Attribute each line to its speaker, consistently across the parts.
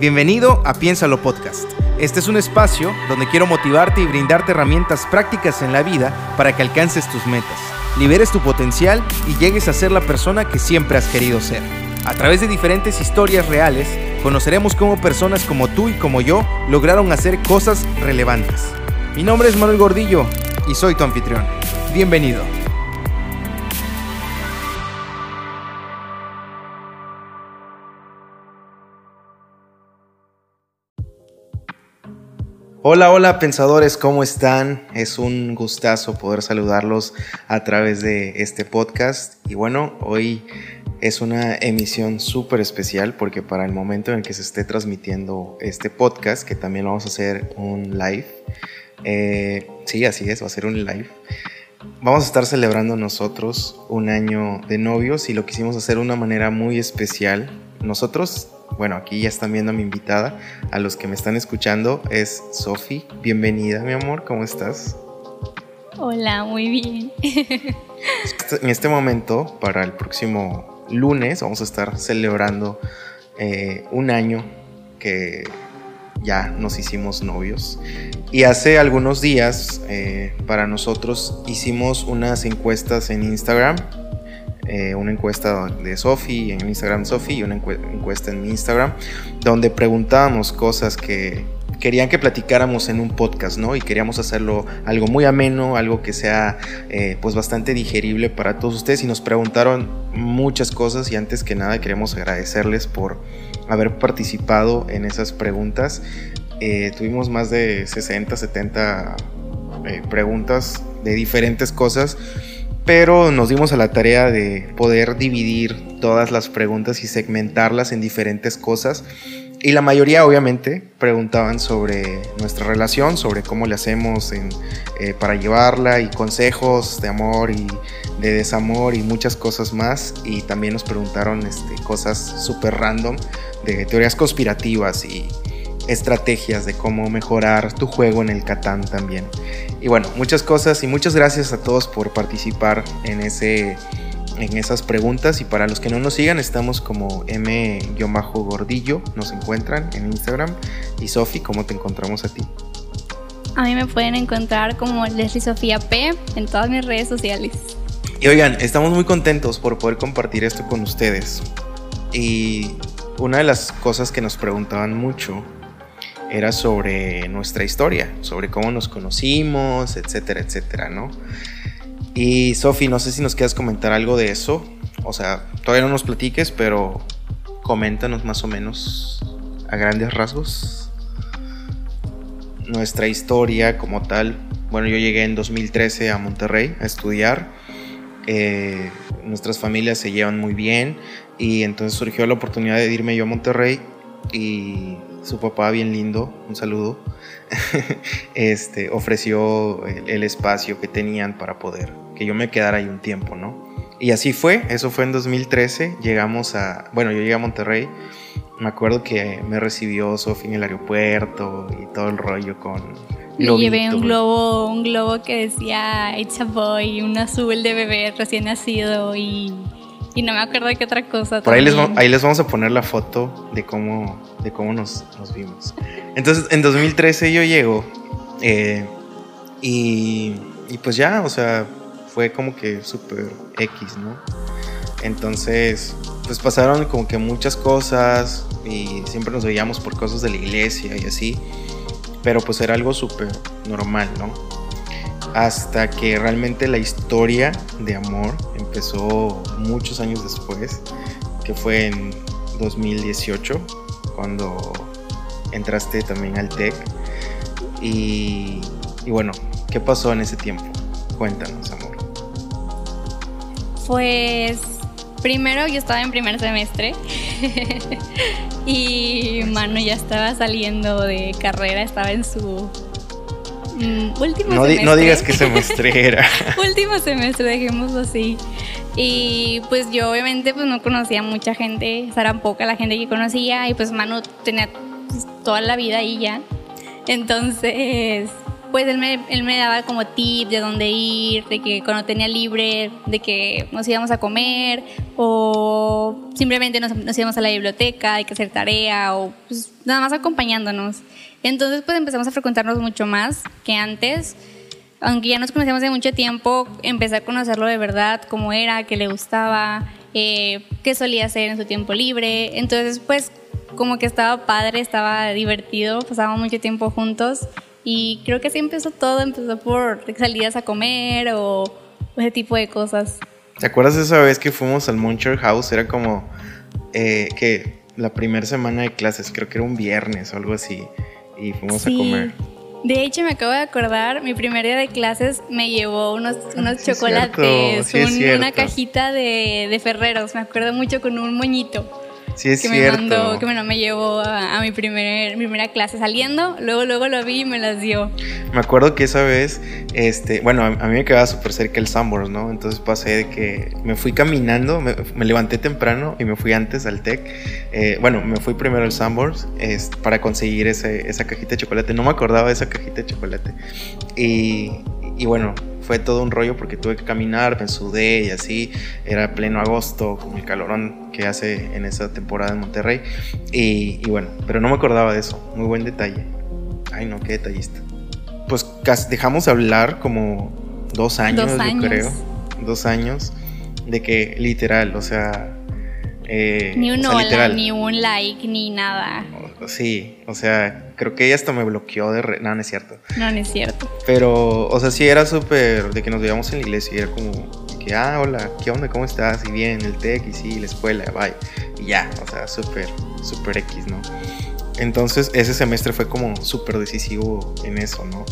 Speaker 1: Bienvenido a Piénsalo Podcast. Este es un espacio donde quiero motivarte y brindarte herramientas prácticas en la vida para que alcances tus metas, liberes tu potencial y llegues a ser la persona que siempre has querido ser. A través de diferentes historias reales, conoceremos cómo personas como tú y como yo lograron hacer cosas relevantes. Mi nombre es Manuel Gordillo y soy tu anfitrión. Bienvenido. Hola, hola pensadores, ¿cómo están? Es un gustazo poder saludarlos a través de este podcast. Y bueno, hoy es una emisión súper especial porque para el momento en el que se esté transmitiendo este podcast, que también vamos a hacer un live, eh, sí, así es, va a ser un live. Vamos a estar celebrando nosotros un año de novios y lo quisimos hacer de una manera muy especial. Nosotros bueno, aquí ya están viendo a mi invitada. A los que me están escuchando es Sofi. Bienvenida, mi amor, ¿cómo estás?
Speaker 2: Hola, muy bien.
Speaker 1: en este momento, para el próximo lunes, vamos a estar celebrando eh, un año que ya nos hicimos novios. Y hace algunos días, eh, para nosotros, hicimos unas encuestas en Instagram eh, una encuesta de Sofi en Instagram Sofi y una encuesta en mi Instagram donde preguntábamos cosas que querían que platicáramos en un podcast, ¿no? Y queríamos hacerlo algo muy ameno, algo que sea eh, pues bastante digerible para todos ustedes y nos preguntaron muchas cosas y antes que nada queremos agradecerles por haber participado en esas preguntas. Eh, tuvimos más de 60, 70 preguntas de diferentes cosas pero nos dimos a la tarea de poder dividir todas las preguntas y segmentarlas en diferentes cosas. Y la mayoría obviamente preguntaban sobre nuestra relación, sobre cómo le hacemos eh, para llevarla y consejos de amor y de desamor y muchas cosas más. Y también nos preguntaron este, cosas súper random de teorías conspirativas y estrategias de cómo mejorar tu juego en el Catán también. Y bueno, muchas cosas y muchas gracias a todos por participar en ese en esas preguntas y para los que no nos sigan estamos como m-gordillo nos encuentran en Instagram y Sofi, ¿cómo te encontramos a ti?
Speaker 2: A mí me pueden encontrar como Leslie Sofía P en todas mis redes sociales.
Speaker 1: Y oigan, estamos muy contentos por poder compartir esto con ustedes. Y una de las cosas que nos preguntaban mucho era sobre nuestra historia, sobre cómo nos conocimos, etcétera, etcétera, ¿no? Y Sofi, no sé si nos quieres comentar algo de eso. O sea, todavía no nos platiques, pero coméntanos más o menos a grandes rasgos nuestra historia como tal. Bueno, yo llegué en 2013 a Monterrey a estudiar. Eh, nuestras familias se llevan muy bien y entonces surgió la oportunidad de irme yo a Monterrey y su papá bien lindo, un saludo, este, ofreció el, espacio que tenían para poder que yo me quedara ahí un tiempo, ¿no? Y así fue, eso fue en 2013, llegamos a, bueno, yo llegué a Monterrey, me acuerdo que me recibió Sofi en el aeropuerto y todo el rollo con...
Speaker 2: Me llevé un globo, un globo que decía It's a boy, un azul de bebé recién nacido y y no me acuerdo de qué otra cosa.
Speaker 1: Por ahí les, ahí les, vamos a poner la foto de cómo, de cómo nos, nos vimos. Entonces, en 2013 yo llego eh, y, y, pues ya, o sea, fue como que súper X, ¿no? Entonces, pues pasaron como que muchas cosas y siempre nos veíamos por cosas de la iglesia y así, pero pues era algo súper normal, ¿no? Hasta que realmente la historia de amor empezó muchos años después, que fue en 2018, cuando entraste también al TEC. Y, bueno, ¿qué pasó en ese tiempo? Cuéntanos, amor.
Speaker 2: Pues primero yo estaba en primer semestre y Mano ya estaba saliendo de carrera, estaba en su Mm, último
Speaker 1: no,
Speaker 2: semestre.
Speaker 1: no digas que semestre era.
Speaker 2: último semestre, dejémoslo así. Y pues yo obviamente pues no conocía mucha gente, o sea, era poca la gente que conocía y pues Manu tenía pues, toda la vida ahí ya. Entonces, pues él me, él me daba como tips de dónde ir, de que cuando tenía libre, de que nos íbamos a comer o simplemente nos, nos íbamos a la biblioteca, hay que hacer tarea o pues, nada más acompañándonos. Entonces pues empezamos a frecuentarnos mucho más que antes. Aunque ya nos conocíamos de mucho tiempo, empecé a conocerlo de verdad, cómo era, qué le gustaba, eh, qué solía hacer en su tiempo libre. Entonces, pues, como que estaba padre, estaba divertido, pasábamos mucho tiempo juntos y creo que así empezó todo, empezó por salidas a comer o ese tipo de cosas.
Speaker 1: ¿Te acuerdas esa vez que fuimos al Muncher House? Era como eh, que la primera semana de clases, creo que era un viernes o algo así, y fuimos a comer.
Speaker 2: De hecho, me acabo de acordar, mi primer día de clases me llevó unos, unos chocolates, una cajita de, de Ferreros, me acuerdo mucho con un moñito.
Speaker 1: Sí, es
Speaker 2: que
Speaker 1: cierto.
Speaker 2: me mandó, que me, me llevó a, mi primer, primera clase saliendo, luego luego lo vi y me las dio.
Speaker 1: Me acuerdo que esa vez, este, bueno, a, mí me quedaba súper cerca el Sambors, ¿no? Entonces pasé de que me fui caminando, me, levanté temprano y me fui antes al TEC. Eh, bueno, me fui primero al Sambors para conseguir ese, esa cajita de chocolate. No me acordaba de esa cajita de chocolate. Y, y bueno, fue todo un rollo porque tuve que caminar, me sudé y así. Era pleno agosto, con el calorón que hace en esa temporada en Monterrey. Y, bueno, pero no me acordaba de eso. Muy buen detalle. Ay, no, qué detallista. Pues dejamos de hablar como dos años, yo creo. Dos años. De que literal, o sea.
Speaker 2: Eh, ni un hola, ni un like, ni nada.
Speaker 1: Sí, o sea, creo que ella hasta me bloqueó de... No, no es cierto.
Speaker 2: No, no es cierto.
Speaker 1: Pero, o sea, sí era súper de que nos veíamos en la iglesia y era como que, ah, hola, ¿qué onda? ¿Cómo estás? Y bien, el TEC y sí, la escuela, bye. Y ya, o sea, súper, súper X, ¿no? Entonces ese semestre fue como súper decisivo en eso, ¿no?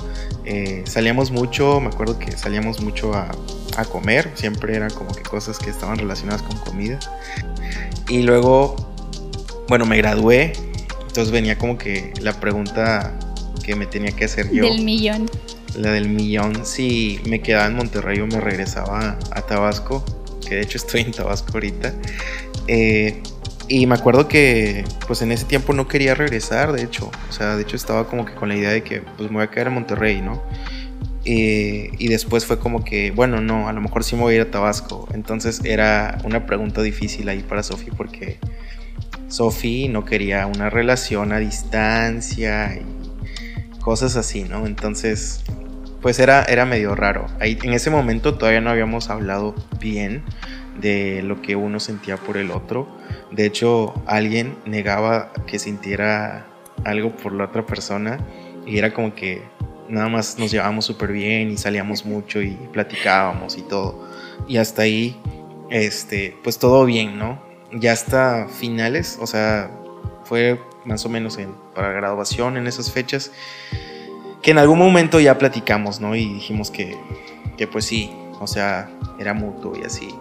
Speaker 1: Eh, salíamos mucho, me acuerdo que salíamos mucho a, a, comer, siempre eran como que cosas que estaban relacionadas con comida. Y luego, bueno, me gradué entonces venía como que la pregunta que me tenía que hacer yo.
Speaker 2: Del millón.
Speaker 1: La del millón, si me quedaba en Monterrey o me regresaba a Tabasco, que de hecho estoy en Tabasco ahorita. Eh, y me acuerdo que pues en ese tiempo no quería regresar, de hecho. O sea, de hecho estaba como que con la idea de que pues me voy a quedar en Monterrey, ¿no? Eh, y después fue como que, bueno, no, a lo mejor sí me voy a ir a Tabasco. Entonces era una pregunta difícil ahí para Sofi porque Sophie no quería una relación a distancia y cosas así, ¿no? Entonces, pues era, era medio raro. Ahí, en ese momento todavía no habíamos hablado bien de lo que uno sentía por el otro. De hecho, alguien negaba que sintiera algo por la otra persona y era como que nada más nos llevábamos súper bien y salíamos mucho y platicábamos y todo. Y hasta ahí, este, pues todo bien, ¿no? Ya hasta finales, o sea, fue más o menos en, para graduación en esas fechas, que en algún momento ya platicamos, ¿no? Y dijimos que, que pues sí, o sea, era mutuo y así.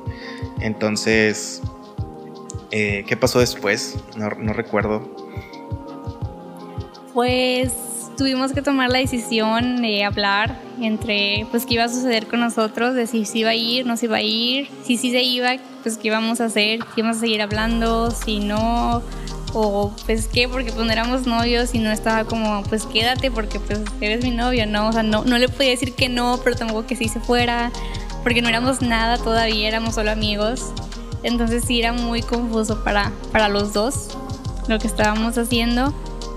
Speaker 1: Entonces, eh, ¿qué pasó después? No, no recuerdo.
Speaker 2: Pues tuvimos que tomar la decisión de hablar entre pues qué iba a suceder con nosotros, de si se iba a ir, no se iba a ir, si sí se iba, pues qué íbamos a hacer, si íbamos a seguir hablando, si no, o pues qué, porque pues no éramos novios y no estaba como pues quédate porque pues eres mi novio, ¿no? O sea, no, no le podía decir que no, pero tampoco que sí se fuera, porque no éramos nada todavía, éramos solo amigos. Entonces sí era muy confuso para, para los dos lo que estábamos haciendo.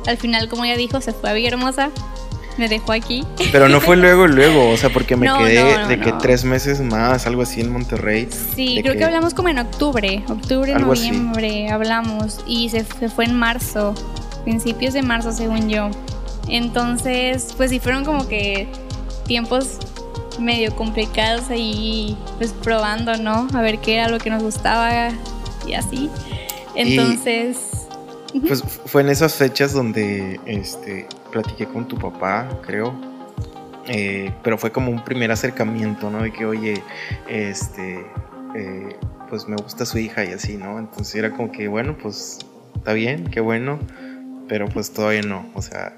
Speaker 2: Al final, como ya dijo, se fue a Villahermosa, me dejó aquí.
Speaker 1: Pero no fue luego, luego, o sea, porque me quedé de que tres meses más, algo así en Monterrey.
Speaker 2: Sí, creo que... hablamos como en octubre, octubre, noviembre, hablamos y se, fue en marzo, principios de marzo según yo. Entonces, pues sí fueron como que tiempos medio complicados ahí, pues probando, ¿no? A ver qué era lo que nos gustaba y así. Entonces...
Speaker 1: Pues fue en esas fechas donde este, platiqué con tu papá, creo. Eh, pero fue como un primer acercamiento, ¿no? De que, oye, este, eh, pues me gusta su hija y así, ¿no? Entonces era como que, bueno, pues está bien, qué bueno, pero pues todavía no, o sea,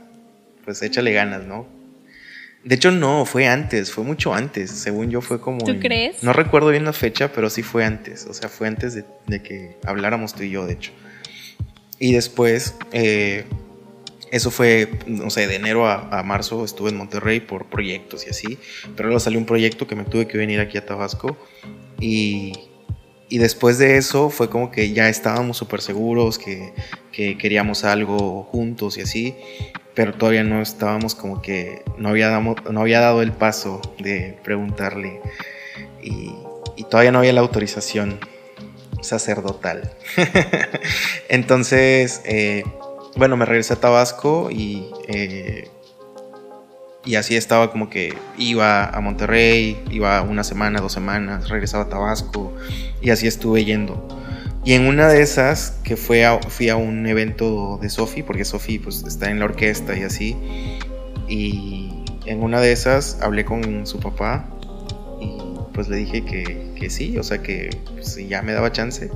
Speaker 1: pues échale ganas, ¿no? De hecho, no, fue antes, fue mucho antes. Según yo, fue como.
Speaker 2: ¿Tú crees?
Speaker 1: No recuerdo bien la fecha, pero sí fue antes. O sea, fue antes de que habláramos tú y yo, de hecho. Y después, eh, eso fue, no sé, de enero a, marzo estuve en Monterrey por proyectos y así, pero luego salió un proyecto que me tuve que venir aquí a Tabasco y, y después de eso fue como que ya estábamos súper seguros que, que, queríamos algo juntos y así, pero todavía no estábamos como que no había, dado, no había dado el paso de preguntarle y, todavía no había la autorización sacerdotal. Entonces, eh, bueno, me regresé a Tabasco y, eh, y así estaba como que iba a Monterrey, iba una semana, dos semanas, regresaba a Tabasco y así estuve yendo. Y en una de esas, que fue fui a un evento de Sofi, porque Sofi pues, está en la orquesta y así, y en una de esas hablé con su papá y pues le dije que, que sí, o sea que pues, ya me daba chance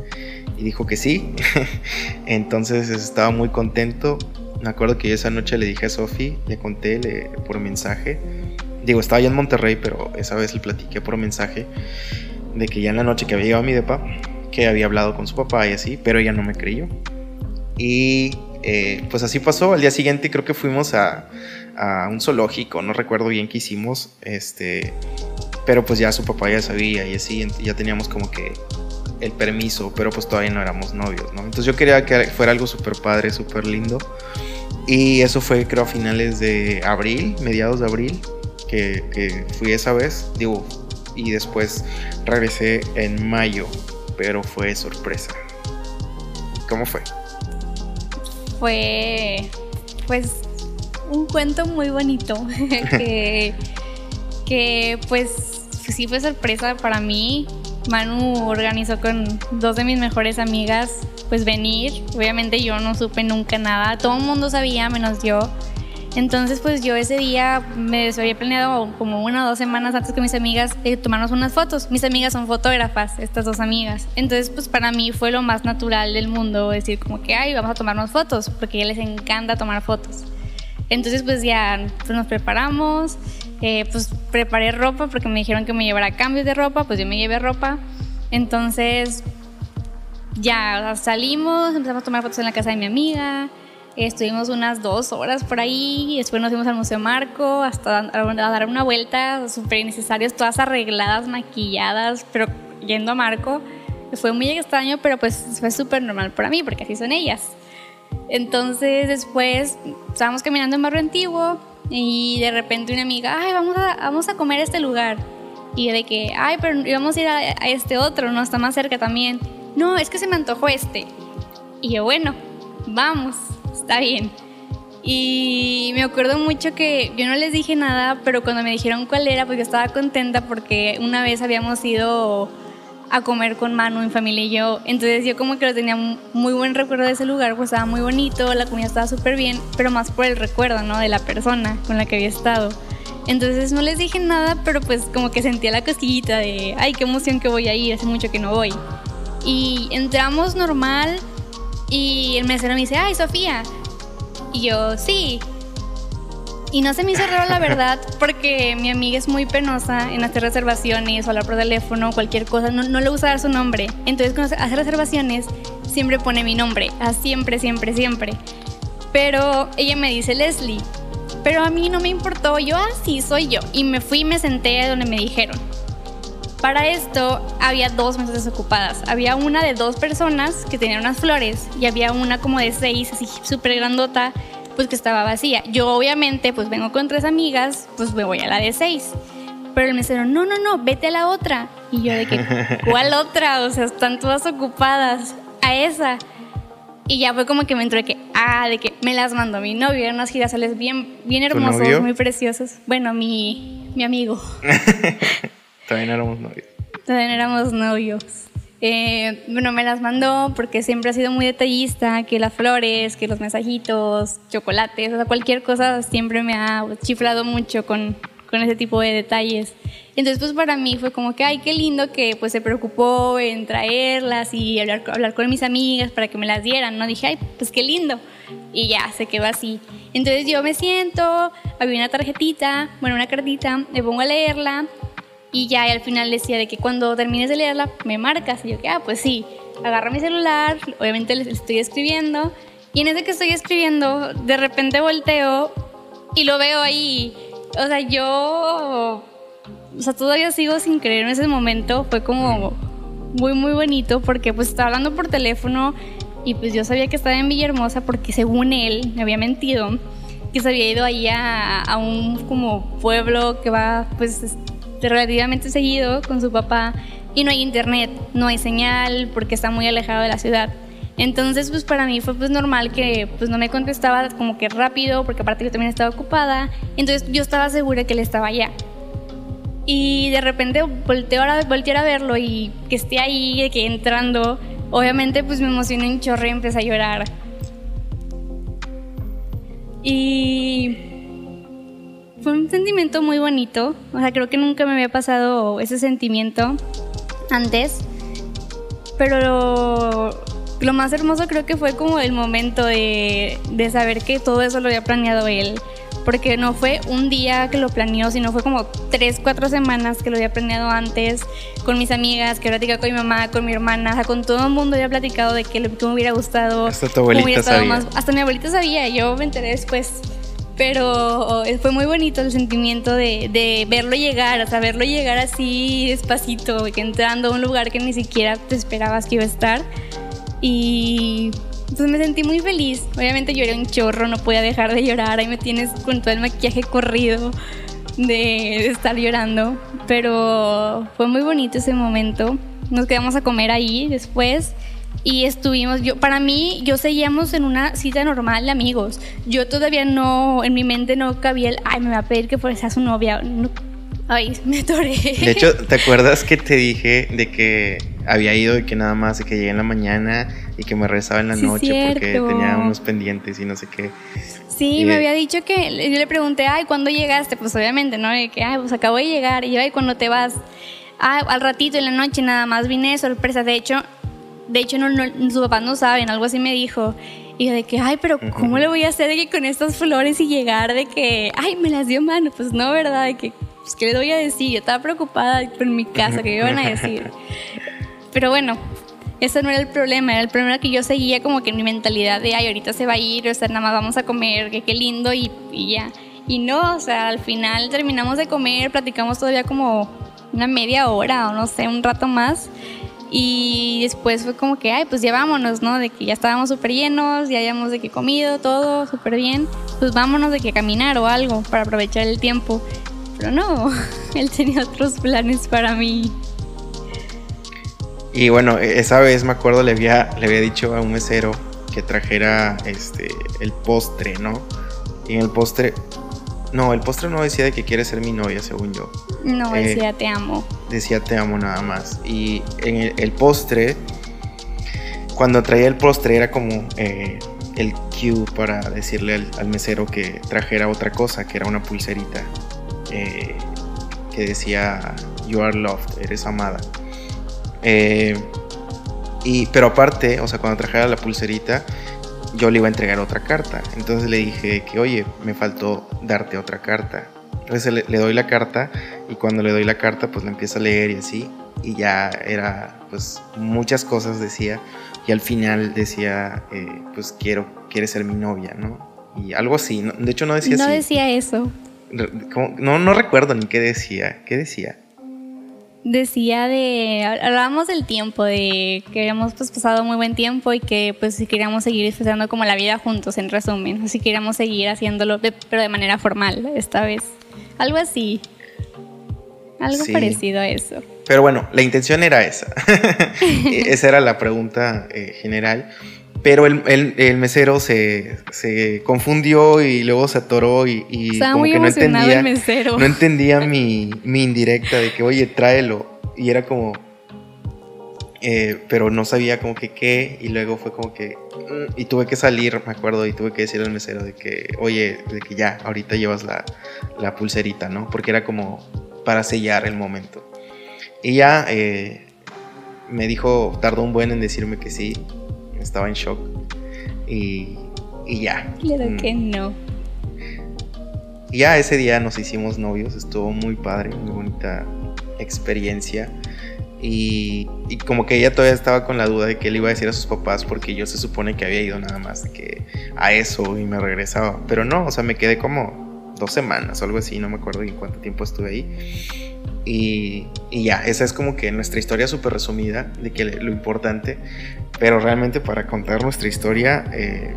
Speaker 1: y dijo que sí. Entonces estaba muy contento. Me acuerdo que esa noche le dije a Sofi, le conté por mensaje. Digo, estaba ya en Monterrey, pero esa vez le platiqué por mensaje de que ya en la noche que había llegado a mi depa, que había hablado con su papá y así, pero ella no me creyó. Y eh, pues así pasó. Al día siguiente creo que fuimos a, a, un zoológico, no recuerdo bien qué hicimos, este, pero pues ya su papá ya sabía y así, ya teníamos como que el permiso, pero pues todavía no éramos novios, ¿no? Entonces yo quería que fuera algo súper padre, súper lindo. Y eso fue creo a finales de abril, mediados de abril, que, fui esa vez, digo, y después regresé en mayo, pero fue sorpresa. ¿Cómo fue?
Speaker 2: Fue, pues, un cuento muy bonito, que, que pues sí fue sorpresa para mí, Manu organizó con dos de mis mejores amigas pues venir. Obviamente yo no supe nunca nada, todo el mundo sabía menos yo. Entonces pues yo ese día me había planeado como una o dos semanas antes que mis amigas de tomarnos unas fotos. Mis amigas son fotógrafas, estas dos amigas. Entonces pues para mí fue lo más natural del mundo decir como que, ay, vamos a tomarnos fotos, porque a ellas les encanta tomar fotos. Entonces pues ya pues, nos preparamos, eh, pues preparé ropa porque me dijeron que me llevara cambios de ropa, pues yo me llevé ropa. Entonces ya salimos, empezamos a tomar fotos en la casa de mi amiga, estuvimos unas dos horas por ahí, después nos fuimos al Museo Marco hasta a dar una vuelta, súper innecesarios, todas arregladas, maquilladas, pero yendo a Marco. Fue muy extraño, pero pues fue súper normal para mí, porque así son ellas. Entonces después estábamos caminando en Barrio Antiguo y de repente una amiga, ay, vamos a, vamos a comer a este lugar. Y de que, ay, pero íbamos a ir a, a este otro, ¿no? Está más cerca también. No, es que se me antojó este. Y yo, bueno, vamos, está bien. Y me acuerdo mucho que yo no les dije nada, pero cuando me dijeron cuál era, pues yo estaba contenta porque una vez habíamos ido a comer con Manu, mi familia y yo. Entonces yo como que lo tenía muy buen recuerdo de ese lugar, pues estaba muy bonito, la comida estaba súper bien, pero más por el recuerdo, ¿no? De la persona con la que había estado. Entonces no les dije nada, pero pues como que sentía la cosquillita de, ay, qué emoción que voy a ir, hace mucho que no voy. Y entramos normal y el mesero me dice, ay, Sofía. Y yo, sí. Y no se me hizo raro la verdad porque mi amiga es muy penosa en hacer reservaciones o hablar por teléfono, cualquier cosa, no, no le gusta dar su nombre. Entonces cuando hace reservaciones siempre pone mi nombre, a siempre, siempre, siempre. Pero ella me dice Leslie, pero a mí no me importó, yo así ah, soy yo. Y me fui y me senté donde me dijeron. Para esto había dos mesas desocupadas. Había una de dos personas que tenían unas flores y había una como de seis, así súper grandota, pues que estaba vacía. Yo obviamente pues vengo con tres amigas, pues me voy a la de seis. Pero el mesero, no, no, no, vete a la otra. Y yo de que, ¿cuál otra? O sea, están todas ocupadas. A esa. Y ya fue como que me entró de que, ah, de que me las mandó mi novio. Eran unos girasoles bien, bien hermosos, muy preciosos. Bueno, mi, mi amigo.
Speaker 1: También éramos novios.
Speaker 2: También éramos novios. Eh, bueno, me las mandó porque siempre ha sido muy detallista, que las flores, que los mensajitos, chocolates, o sea, cualquier cosa siempre me ha chiflado mucho con, con ese tipo de detalles. Entonces, pues para mí fue como que, ay, qué lindo que pues se preocupó en traerlas y hablar, hablar con mis amigas para que me las dieran, ¿no? Dije, ay, pues qué lindo. Y ya, se quedó así. Entonces yo me siento, había una tarjetita, bueno, una cartita, me pongo a leerla y ya al final decía de que cuando termines de leerla me marcas. Y yo que, ah, pues sí, agarro mi celular, obviamente les estoy escribiendo Y en ese que estoy escribiendo, de repente volteo y lo veo ahí. O sea, yo, o sea, todavía sigo sin creer en ese momento. Fue como muy, muy bonito porque pues estaba hablando por teléfono y pues yo sabía que estaba en Villahermosa porque según él me había mentido que se había ido ahí a, a un como pueblo que va pues relativamente seguido con su papá y no hay internet, no hay señal porque está muy alejado de la ciudad. Entonces, pues para mí fue pues normal que pues no me contestaba como que rápido, porque aparte yo también estaba ocupada. Entonces yo estaba segura que él estaba allá. Y de repente volteo a, a verlo y que esté ahí, que entrando, obviamente pues me emocioné un chorro y empecé a llorar. Y fue un sentimiento muy bonito. O sea, creo que nunca me había pasado ese sentimiento antes. Pero lo más hermoso creo que fue como el momento de, de, saber que todo eso lo había planeado él. Porque no fue un día que lo planeó, sino fue como tres, cuatro semanas que lo había planeado antes con mis amigas, que platicado con mi mamá, con mi hermana, o sea, con todo el mundo había platicado de que, me hubiera gustado.
Speaker 1: Hasta tu abuelita sabía.
Speaker 2: hasta mi abuelita sabía, yo me enteré después. Pero fue muy bonito el sentimiento de, de verlo llegar, o sea, verlo llegar así despacito, entrando a un lugar que ni siquiera te esperabas que iba a estar. Y pues me sentí muy feliz. Obviamente lloré un chorro, no podía dejar de llorar. Ahí me tienes con todo el maquillaje corrido de, estar llorando. Pero fue muy bonito ese momento. Nos quedamos a comer ahí después y estuvimos, yo, para mí, yo seguíamos en una cita normal de amigos. Yo todavía no, en mi mente no cabía el, ay, me va a pedir que fuera su novia. ay, me atoré.
Speaker 1: De hecho, ¿te acuerdas que te dije de que había ido y que nada más, de que llegué en la mañana y que me rezaba en la noche porque tenía unos pendientes y no sé qué?
Speaker 2: Sí, me había dicho que, yo le pregunté, ay, ¿cuándo llegaste? Pues obviamente, ¿no? De que, ay, pues acabo de llegar. Y yo, ay, ¿cuándo te vas? Ah, al ratito en la noche nada más vine de sorpresa. De hecho, de hecho no, no, sus papás no saben, algo así me dijo. Y yo de que, ay, pero ¿cómo le voy a hacer de que con estas flores y llegar de que, ay, me las dio mano? Pues no, ¿verdad? De que, pues, ¿qué le voy a decir? Yo estaba preocupada por mi casa, ¿qué me iban a decir? Pero bueno, ese no era el problema, era el problema que yo seguía como que en mi mentalidad de, ay, ahorita se va a ir, o sea, nada más vamos a comer, que qué lindo y, y ya. Y no, o sea, al final terminamos de comer, platicamos todavía como una media hora o no sé, un rato más. Y después fue como que, ay, pues ya vámonos, ¿no? De que ya estábamos súper llenos, ya habíamos de que comido todo súper bien. Pues vámonos de que caminar o algo para aprovechar el tiempo. Pero no, él tenía otros planes para mí.
Speaker 1: Y bueno, e-, esa vez me acuerdo le había, le había dicho a un mesero que trajera este el postre, ¿no? Y en el postre no, el postre no decía de que quiere ser mi novia, según yo.
Speaker 2: No, eh, decía te amo.
Speaker 1: Decía te amo nada más. Y en el, postre, cuando traía el postre era como eh, el cue para decirle al, mesero que trajera otra cosa, que era una pulserita eh, que decía You are loved, eres amada. y, pero aparte, o sea, cuando trajera la pulserita, yo le iba a entregar otra carta. Entonces le dije que, oye, me faltó darte otra carta. Entonces le, doy la carta y cuando le doy la carta, pues la empieza a leer y así. Y ya era, pues, muchas cosas decía. Y al final decía, eh, pues, quiero, quieres ser mi novia, ¿no? Y algo así. De hecho, no decía
Speaker 2: no
Speaker 1: así.
Speaker 2: No decía eso.
Speaker 1: No, no recuerdo ni qué decía. ¿Qué decía?
Speaker 2: Decía de, hablábamos del tiempo, de que habíamos pues, pasado muy buen tiempo y que pues si queríamos seguir disfrutando como la vida juntos, en resumen, si queríamos seguir haciéndolo, pero de manera formal esta vez. Algo así. Algo parecido a eso.
Speaker 1: Pero bueno, la intención era esa. esa era la pregunta eh, general. Pero el, mesero se, confundió y luego se atoró y, como que no entendía, no entendía mi, indirecta de que, oye, tráelo. Y era como, eh, pero no sabía como que qué y luego fue como que, mm, y tuve que salir, me acuerdo, y tuve que decirle al mesero de que, oye, de que ya, ahorita llevas la, la pulserita, ¿no? Porque era como para sellar el momento. Y ya eh, me dijo, tardó un buen en decirme que sí, estaba en shock. Y, y ya.
Speaker 2: Claro mm. que no.
Speaker 1: ya ese día nos hicimos novios, estuvo muy padre, muy bonita experiencia. Y, y, como que ella todavía estaba con la duda de que él iba a decir a sus papás porque yo se supone que había ido nada más que a eso y me regresaba. Pero no, o sea, me quedé como dos semanas o algo así, no me acuerdo en cuánto tiempo estuve ahí. Y, y ya, esa es como que nuestra historia súper resumida de que lo importante. Pero realmente para contar nuestra historia eh,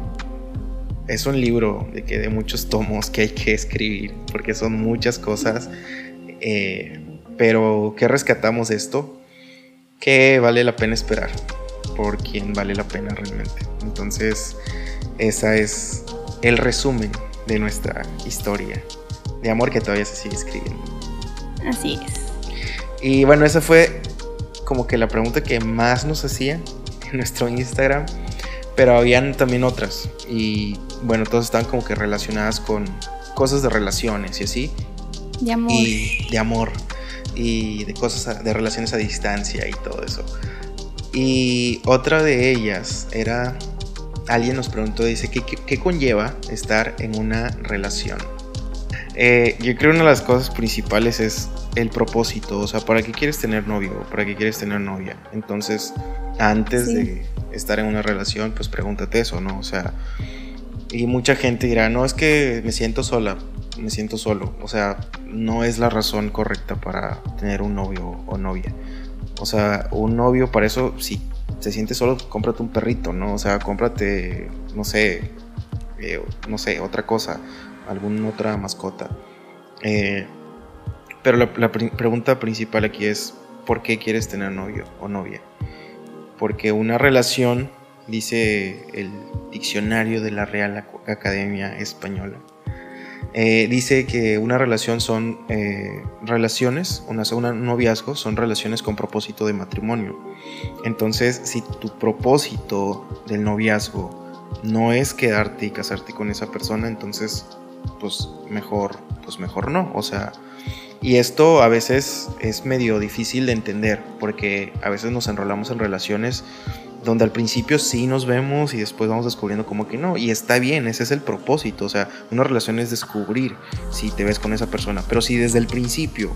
Speaker 1: es un libro de, que de muchos tomos que hay que escribir porque son muchas cosas. Eh, pero ¿qué rescatamos de esto? que vale la pena esperar por quien vale la pena realmente. Entonces, esa es el resumen de nuestra historia de amor que todavía se sigue escribiendo.
Speaker 2: Así es.
Speaker 1: Y bueno, esa fue como que la pregunta que más nos hacían en nuestro Instagram, pero habían también otras. Y bueno, todas están como que relacionadas con cosas de relaciones y así.
Speaker 2: De amor.
Speaker 1: Y de amor y de cosas, de relaciones a distancia y todo eso. Y otra de ellas era, alguien nos preguntó, dice, ¿qué, qué, conlleva estar en una relación? Eh, yo creo una de las cosas principales es el propósito, o sea, ¿para qué quieres tener novio? ¿Para qué quieres tener novia? Entonces, antes de estar en una relación, pues pregúntate eso, ¿no? O sea, y mucha gente dirá, no, es que me siento sola me siento solo. O sea, no es la razón correcta para tener un novio o novia. O sea, un novio, para eso, si te sientes solo, cómprate un perrito, ¿no? O sea, cómprate, no sé, eh, no sé, otra cosa, alguna otra mascota. Eh, pero la, la pregunta principal aquí es, ¿por qué quieres tener novio o novia? Porque una relación, dice el diccionario de la Real Academia Española, eh, dice que una relación son eh, relaciones, una, un noviazgo son relaciones con propósito de matrimonio. Entonces, si tu propósito del noviazgo no es quedarte y casarte con esa persona, entonces, pues mejor, pues mejor no. O sea, y esto a veces es medio difícil de entender, porque a veces nos enrolamos en relaciones donde al principio sí nos vemos y después vamos descubriendo como que no. Y está bien, ese es el propósito. O sea, una relación es descubrir si te ves con esa persona. Pero si desde el principio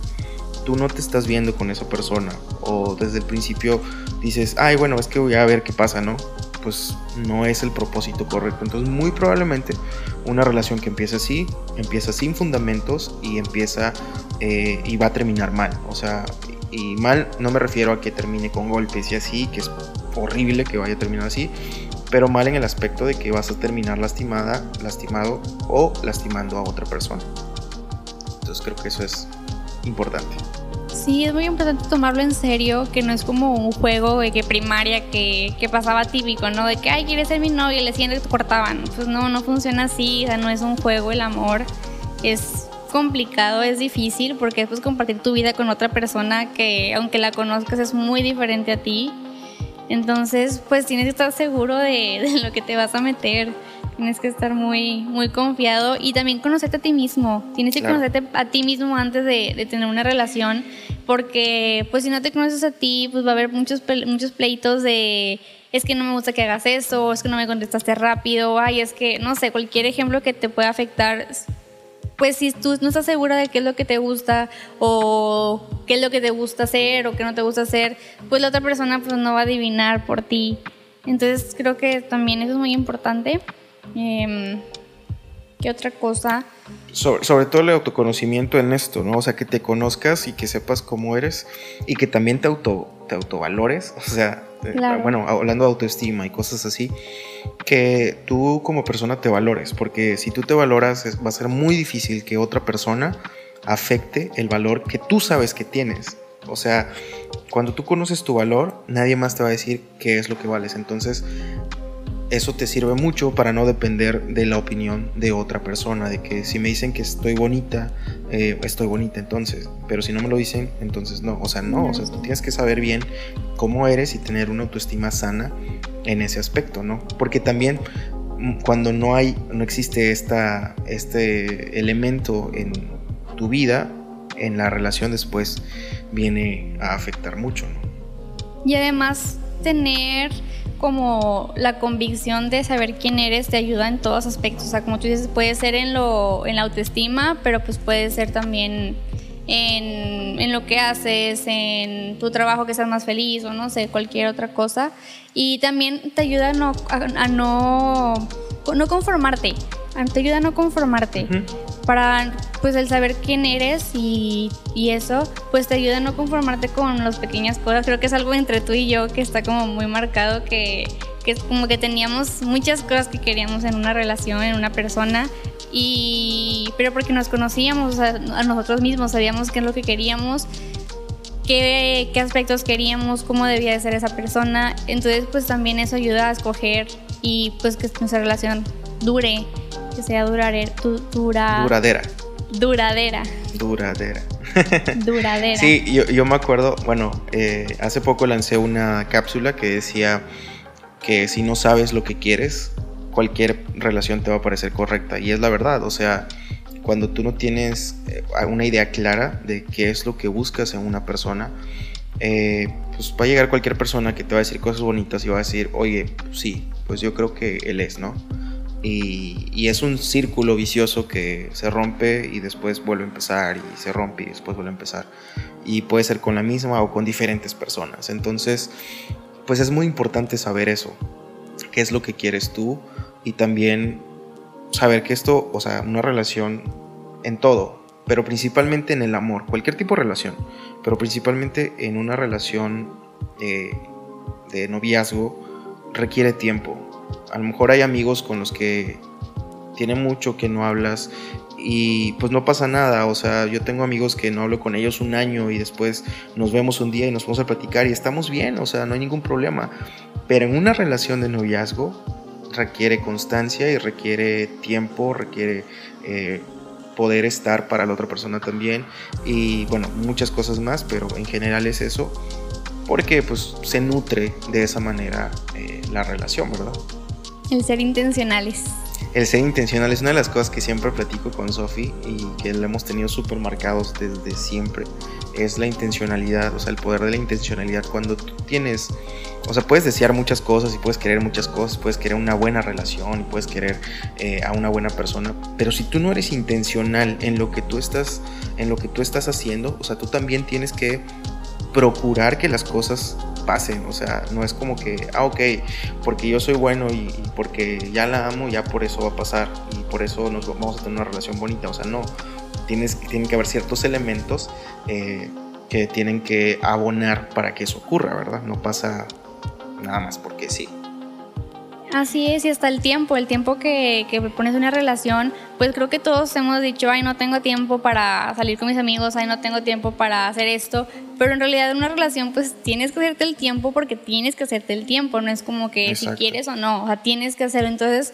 Speaker 1: tú no te estás viendo con esa persona o desde el principio dices, ay, bueno, es que voy a ver qué pasa, ¿no? Pues no es el propósito correcto. Entonces, muy probablemente una relación que empieza así, empieza sin fundamentos y empieza eh, y va a terminar mal. O sea, y mal no me refiero a que termine con golpes y así, que es horrible que vaya a terminar así, pero mal en el aspecto de que vas a terminar lastimada, lastimado o lastimando a otra persona. Entonces creo que eso es importante.
Speaker 2: Sí, es muy importante tomarlo en serio, que no es como un juego de que primaria que, que pasaba típico, ¿no? De que, ay, quieres ser mi novia y le sientes te cortaban. Pues no, no funciona así, o sea, no es un juego el amor. Es complicado, es difícil, porque es pues, compartir tu vida con otra persona que, aunque la conozcas, es muy diferente a ti. Entonces, pues tienes que estar seguro de, lo que te vas a meter. Tienes que estar muy, muy confiado y también conocerte a ti mismo. Tienes que conocerte a ti mismo antes de, tener una relación, porque pues si no te conoces a ti, pues va a haber muchos, muchos pleitos de es que no me gusta que hagas eso, es que no me contestaste rápido, ay, es que, no sé, cualquier ejemplo que te pueda afectar pues si tú no estás segura de qué es lo que te gusta o qué es lo que te gusta hacer o qué no te gusta hacer, pues la otra persona pues no va a adivinar por ti. Entonces creo que también eso es muy importante. Eh, ¿Qué otra cosa?
Speaker 1: Sobre, sobre, todo el autoconocimiento en esto, ¿no? O sea, que te conozcas y que sepas cómo eres y que también te, auto, te autovalores. O sea, eh, bueno, hablando de autoestima y cosas así, que tú como persona te valores, porque si tú te valoras va a ser muy difícil que otra persona afecte el valor que tú sabes que tienes. O sea, cuando tú conoces tu valor, nadie más te va a decir qué es lo que vales. Entonces, eso te sirve mucho para no depender de la opinión de otra persona, de que si me dicen que estoy bonita, eh, estoy bonita entonces, pero si no me lo dicen, entonces no, o sea, no, o sea, tú tienes que saber bien cómo eres y tener una autoestima sana en ese aspecto, ¿no? Porque también mm, cuando no hay, no existe esta, este elemento en tu vida, en la relación después viene a afectar mucho, ¿no?
Speaker 2: Y además tener como la convicción de saber quién eres te ayuda en todos aspectos. O sea, como tú dices, puede ser en, lo, en la autoestima, pero pues puede ser también en, en, lo que haces, en tu trabajo que seas más feliz o no sé, cualquier otra cosa. Y también te ayuda a no, a, no, no conformarte, te ayuda a no conformarte. Para pues el saber quién eres y, y, eso, pues te ayuda a no conformarte con las pequeñas cosas. Creo que es algo entre tú y yo que está como muy marcado que que como que teníamos muchas cosas que queríamos en una relación, en una persona, y, pero porque nos conocíamos a nosotros mismos, sabíamos qué es lo que queríamos, qué, qué, aspectos queríamos, cómo debía de ser esa persona, entonces pues también eso ayuda a escoger y pues que nuestra relación dure, que sea durare, dura,
Speaker 1: duradera.
Speaker 2: Duradera.
Speaker 1: Duradera.
Speaker 2: Duradera.
Speaker 1: Sí, yo, yo me acuerdo, bueno, eh, hace poco lancé una cápsula que decía que si no sabes lo que quieres, cualquier relación te va a parecer correcta. Y es la verdad, o sea, cuando tú no tienes eh, una idea clara de qué es lo que buscas en una persona, eh, pues va a llegar cualquier persona que te va a decir cosas bonitas y va a decir, oye, sí, pues yo creo que él es, ¿no? Y, es un círculo vicioso que se rompe y después vuelve a empezar y se rompe y después vuelve a empezar. Y puede ser con la misma o con diferentes personas. Entonces, pues es muy importante saber eso, qué es lo que quieres tú y también saber que esto, o sea, una relación en todo, pero principalmente en el amor, cualquier tipo de relación, pero principalmente en una relación eh, de noviazgo requiere tiempo. A lo mejor hay amigos con los que tiene mucho que no hablas y pues no pasa nada, o sea, yo tengo amigos que no hablo con ellos un año y después nos vemos un día y nos vamos a platicar y estamos bien, o sea, no hay ningún problema. Pero en una relación de noviazgo requiere constancia y requiere tiempo, requiere eh, poder estar para la otra persona también y bueno, muchas cosas más, pero en general es eso, porque pues se nutre de esa manera eh, la relación, ¿verdad?
Speaker 2: El ser intencionales
Speaker 1: el ser intencional es una de las cosas que siempre platico con Sofi y que le hemos tenido súper marcados desde siempre. Es la intencionalidad, o sea, el poder de la intencionalidad. Cuando tú tienes, o sea, puedes desear muchas cosas y puedes querer muchas cosas, puedes querer una buena relación y puedes querer eh, a una buena persona, pero si tú no eres intencional en lo que tú estás, en lo que tú estás haciendo, o sea, tú también tienes que procurar que las cosas pasen, o sea, no es como que, ah, ok, porque yo soy bueno y, porque ya la amo, ya por eso va a pasar y por eso nos vamos a tener una relación bonita, o sea, no, tienes, tienen que haber ciertos elementos eh, que tienen que abonar para que eso ocurra, ¿verdad? No pasa nada más porque sí.
Speaker 2: Así es, y hasta el tiempo, el tiempo que, que pones una relación, pues creo que todos hemos dicho, ay, no tengo tiempo para salir con mis amigos, ay, no tengo tiempo para hacer esto, pero en realidad en una relación pues tienes que hacerte el tiempo porque tienes que hacerte el tiempo, no es como que si quieres o no, o sea, tienes que hacerlo. Entonces,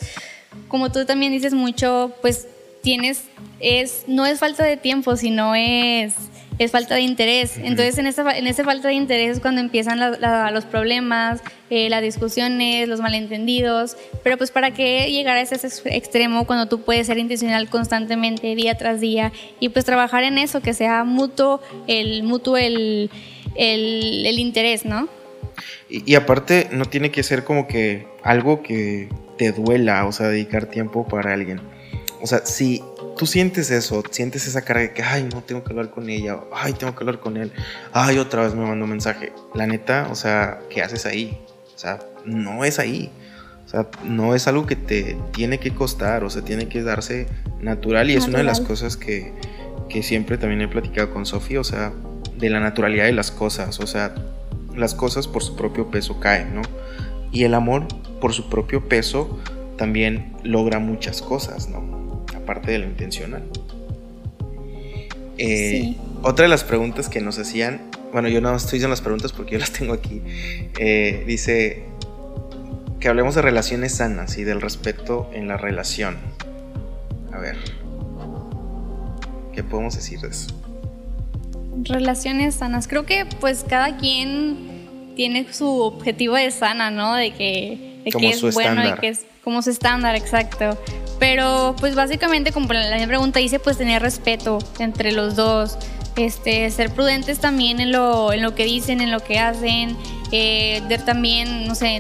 Speaker 2: como tú también dices mucho, pues tienes, es, no es falta de tiempo, sino es es falta de interés. Entonces, en esa, en esa falta de interés es cuando empiezan los problemas, eh, las discusiones, los malentendidos. Pero pues, ¿para qué llegar a ese extremo cuando tú puedes ser intencional constantemente, día tras día? Y pues trabajar en eso, que sea mutuo el, mutuo el, el, el interés, ¿no?
Speaker 1: Y, y, aparte, no tiene que ser como que algo que te duela, o sea, dedicar tiempo para alguien. O sea, si tú sientes eso, sientes esa carga de que, ay, no tengo que hablar con ella, ay, tengo que hablar con él, ay, otra vez me mandó un mensaje. La neta, o sea, ¿qué haces ahí? O sea, no es ahí. O sea, no es algo que te tiene que costar, o sea, tiene que darse natural y es una de las cosas que, que siempre también he platicado con Sofía, o sea, de la naturalidad de las cosas, o sea, las cosas por su propio peso caen, ¿no? Y el amor por su propio peso también logra muchas cosas, ¿no? Parte de lo intencional. Eh, otra de las preguntas que nos hacían, bueno, yo no estoy diciendo las preguntas porque yo las tengo aquí, eh, dice que hablemos de relaciones sanas y del respeto en la relación. A ver, ¿qué podemos decir de eso?
Speaker 2: Relaciones sanas, creo que pues cada quien tiene su objetivo de sana, ¿no? De que, es bueno y que es como su estándar, exacto. Pero pues básicamente como la, la pregunta dice, pues tener respeto entre los dos, este, ser prudentes también en lo, en lo que dicen, en lo que hacen, eh, de también, no sé,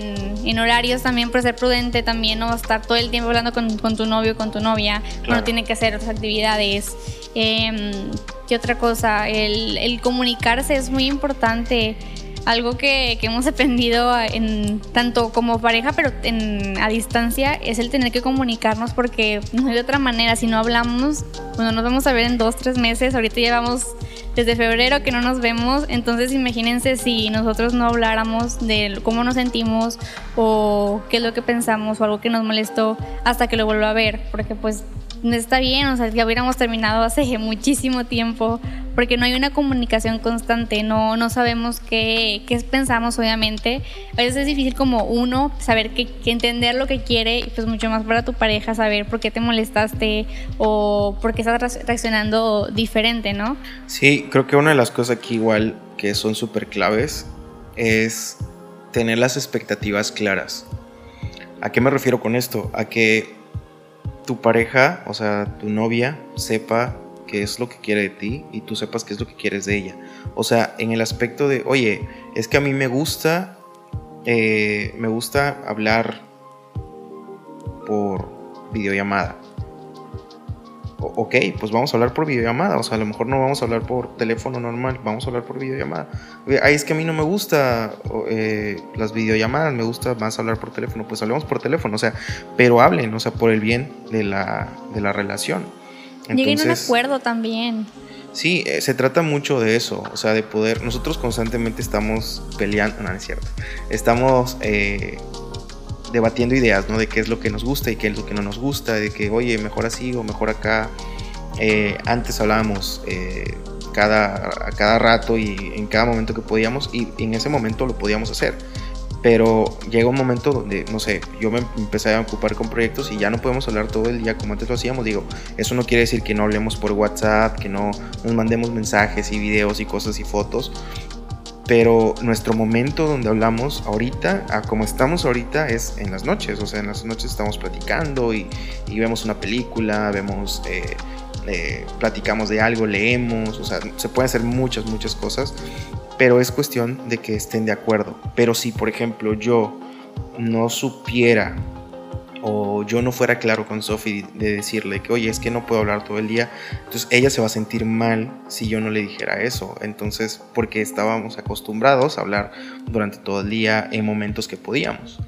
Speaker 2: en, horarios también, por ser prudente, también no estar todo el tiempo hablando con, tu novio, con tu novia, no tiene que hacer otras actividades. Eh, ¿Qué otra cosa? El, el comunicarse es muy importante algo que, que, hemos aprendido en, tanto como pareja, pero a distancia, es el tener que comunicarnos porque no hay otra manera. Si no hablamos, bueno, nos vamos a ver en dos, tres meses. Ahorita llevamos desde febrero que no nos vemos. Entonces imagínense si nosotros no habláramos de cómo nos sentimos o qué es lo que pensamos o algo que nos molestó hasta que lo vuelva a ver. Porque pues está bien, o sea, ya hubiéramos terminado hace muchísimo tiempo, porque no hay una comunicación constante, no, no sabemos qué, qué pensamos, obviamente. A veces es difícil como uno saber que, entender lo que quiere, y pues mucho más para tu pareja saber por qué te molestaste o por qué estás reaccionando diferente, ¿no?
Speaker 1: Sí, creo que una de las cosas aquí igual que son súper claves es tener las expectativas claras. ¿A qué me refiero con esto? A que tu pareja, o sea, tu novia, sepa qué es lo que quiere de ti y tú sepas qué es lo que quieres de ella. O sea, en el aspecto de, oye, es que a mí me gusta, eh, me gusta hablar por videollamada ok, pues vamos a hablar por videollamada, o sea, a lo mejor no vamos a hablar por teléfono normal, vamos a hablar por videollamada. Ay, es que a mí no me gusta eh, las videollamadas, me gusta más hablar por teléfono, pues hablemos por teléfono, o sea, pero hablen, o sea, por el bien de la, de la relación.
Speaker 2: Lleguen a un acuerdo también.
Speaker 1: Sí, eh, se trata mucho de eso, o sea, de poder, nosotros constantemente estamos peleando, no, no es cierto, estamos... Eh, debatiendo ideas, ¿no? De qué es lo que nos gusta y qué es lo que no nos gusta, de que, oye, mejor así o mejor acá. Eh, antes hablábamos eh, cada, a cada rato y en cada momento que podíamos y en ese momento lo podíamos hacer. Pero llega un momento donde, no sé, yo me empecé a ocupar con proyectos y ya no podemos hablar todo el día como antes lo hacíamos. Digo, eso no quiere decir que no hablemos por WhatsApp, que no nos mandemos mensajes y videos y cosas y fotos, pero nuestro momento donde hablamos ahorita, a como estamos ahorita, es en las noches. O sea, en las noches estamos platicando y, vemos una película, vemos, eh, eh, platicamos de algo, leemos. O sea, se pueden hacer muchas, muchas cosas, pero es cuestión de que estén de acuerdo. Pero si, por ejemplo, yo no supiera o yo no fuera claro con Sophie de decirle que, oye, es que no puedo hablar todo el día, entonces ella se va a sentir mal si yo no le dijera eso. Entonces, porque estábamos acostumbrados a hablar durante todo el día en momentos que podíamos.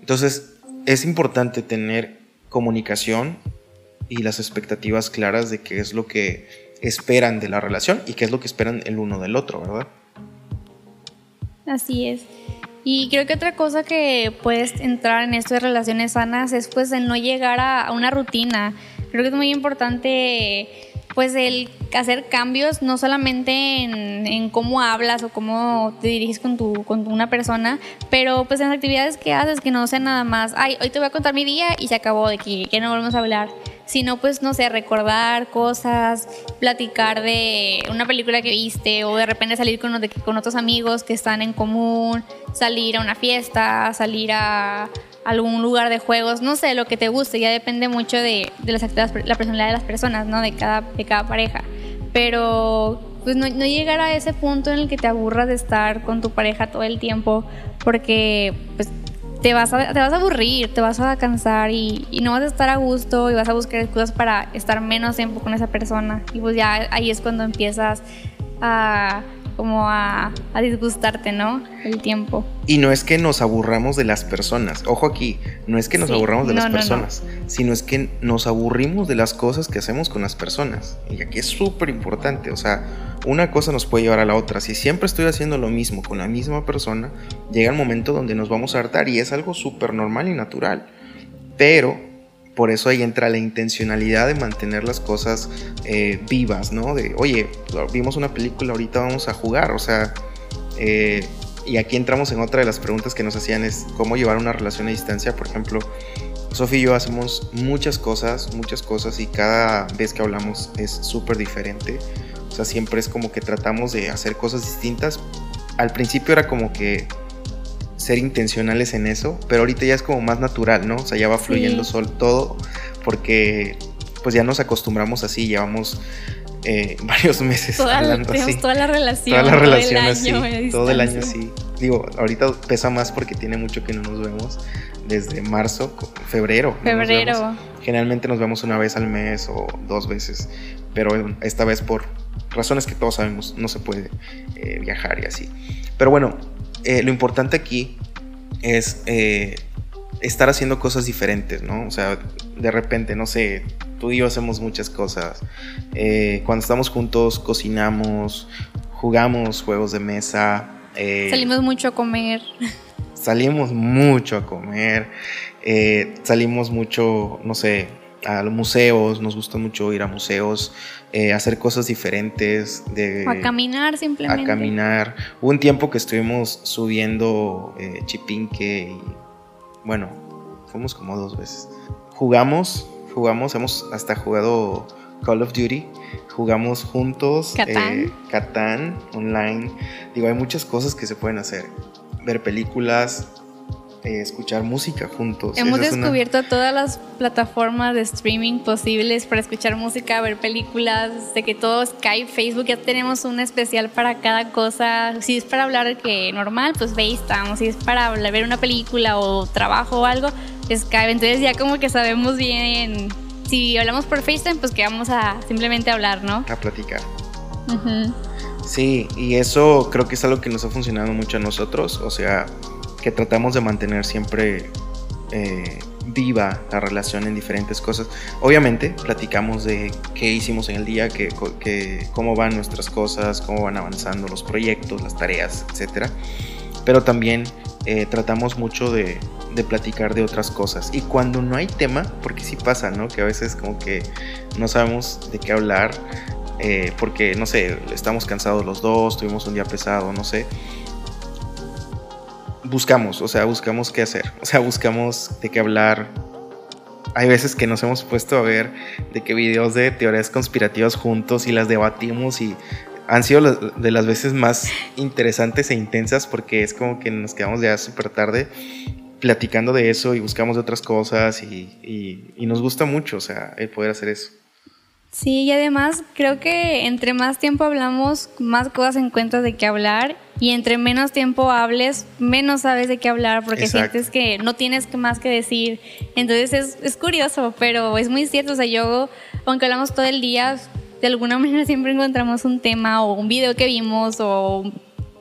Speaker 1: Entonces, es importante tener comunicación y las expectativas claras de qué es lo que esperan de la relación y qué es lo que esperan el uno del otro, ¿verdad?
Speaker 2: Así es. Y creo que otra cosa que puedes entrar en esto de relaciones sanas es pues el no llegar a, una rutina. Creo que es muy importante pues el hacer cambios no solamente en, cómo hablas o cómo te diriges con, tu, con una persona, pero pues en las actividades que haces, que no sea nada más, ay, hoy te voy a contar mi día y se acabó de que, que no volvemos a hablar sino pues no sé, recordar cosas, platicar de una película que viste o de repente salir con, con otros amigos que están en común, salir a una fiesta, salir a algún lugar de juegos, no sé, lo que te guste, ya depende mucho de, de las la personalidad de las personas, ¿no? De cada, de cada pareja. Pero pues no, no, llegar a ese punto en el que te aburras de estar con tu pareja todo el tiempo, porque pues te vas a, te vas a aburrir, te vas a cansar y, y, no vas a estar a gusto y vas a buscar excusas para estar menos tiempo con esa persona. Y pues ya ahí es cuando empiezas a como a, disgustarte, ¿no? El tiempo.
Speaker 1: Y no es que nos aburramos de las personas, ojo aquí, no es que nos aburramos de las personas, sino es que nos aburrimos de las cosas que hacemos con las personas. Y aquí es súper importante, o sea, una cosa nos puede llevar a la otra. Si siempre estoy haciendo lo mismo con la misma persona, llega el momento donde nos vamos a hartar y es algo súper normal y natural. Pero por eso ahí entra la intencionalidad de mantener las cosas eh, vivas, ¿no? De, oye, vimos una película, ahorita vamos a jugar, o sea, eh, y aquí entramos en otra de las preguntas que nos hacían, es cómo llevar una relación a distancia, por ejemplo, Sofía y yo hacemos muchas cosas, muchas cosas, y cada vez que hablamos es súper diferente, o sea, siempre es como que tratamos de hacer cosas distintas. Al principio era como que ser intencionales en eso, pero ahorita ya es como más natural, ¿no? O sea, ya va fluyendo todo porque pues ya nos acostumbramos así, llevamos eh, varios meses
Speaker 2: toda,
Speaker 1: hablando
Speaker 2: así. Toda la relación.
Speaker 1: Toda la relación así. Todo el año así. Digo, ahorita pesa más porque tiene mucho que no nos vemos. Desde marzo, febrero.
Speaker 2: Febrero.
Speaker 1: Generalmente nos vemos una vez al mes o dos veces. Pero esta vez por razones que todos sabemos no se puede eh, viajar y así. Pero bueno, eh, lo importante aquí es estar haciendo cosas diferentes, ¿no? O sea, de repente, no sé, tú y yo hacemos muchas cosas. Eh, cuando estamos juntos, cocinamos, jugamos juegos de mesa.
Speaker 2: Eh, salimos mucho a comer.
Speaker 1: Salimos mucho a comer. Eh, salimos mucho, no sé, a los museos. Nos gusta mucho ir a museos. hacer cosas diferentes. De,
Speaker 2: a caminar simplemente.
Speaker 1: A caminar. Hubo un tiempo que estuvimos subiendo Chipinque y bueno, fuimos como dos veces. Jugamos jugamos, hemos hasta jugado Call of Duty, jugamos juntos,
Speaker 2: eh,
Speaker 1: Catán, online. Digo, hay muchas cosas que se pueden hacer. Ver películas, eh, escuchar música juntos.
Speaker 2: Hemos descubierto todas las plataformas de streaming posibles para escuchar música, ver películas, de que todo Skype, Facebook, ya tenemos un especial para cada cosa. Si es para hablar que normal, pues FaceTime. Si es para ver una película o trabajo o algo, Skype. Entonces ya como que sabemos bien, si hablamos por FaceTime, pues que vamos a simplemente hablar, ¿no?
Speaker 1: A platicar. Sí, y eso creo que es algo que nos ha funcionado mucho a nosotros, o sea, que tratamos de mantener siempre eh, viva la relación en diferentes cosas. Obviamente platicamos de qué hicimos en el día, que, cómo van nuestras cosas, cómo van avanzando los proyectos, las tareas, etc. Pero también eh, tratamos mucho de, de, platicar de otras cosas. Y cuando no hay tema, porque sí pasa, ¿no? Que a veces como que no sabemos de qué hablar, eh, porque, no sé, estamos cansados los dos, tuvimos un día pesado, no sé. Buscamos, o sea, buscamos qué hacer, o sea, buscamos de qué hablar. Hay veces que nos hemos puesto a ver de qué videos de teorías conspirativas juntos y las debatimos y han sido de las veces más interesantes e intensas porque es como que nos quedamos ya súper tarde platicando de eso y buscamos de otras cosas y, nos gusta mucho, o sea, el poder hacer eso.
Speaker 2: Sí, y además creo que entre más tiempo hablamos, más cosas encuentras de qué hablar y entre menos tiempo hables, menos sabes de qué hablar porque sientes que no tienes más que decir. Entonces es, es curioso, pero es muy cierto, o sea, yo, aunque hablamos todo el día, de alguna manera siempre encontramos un tema o un video que vimos o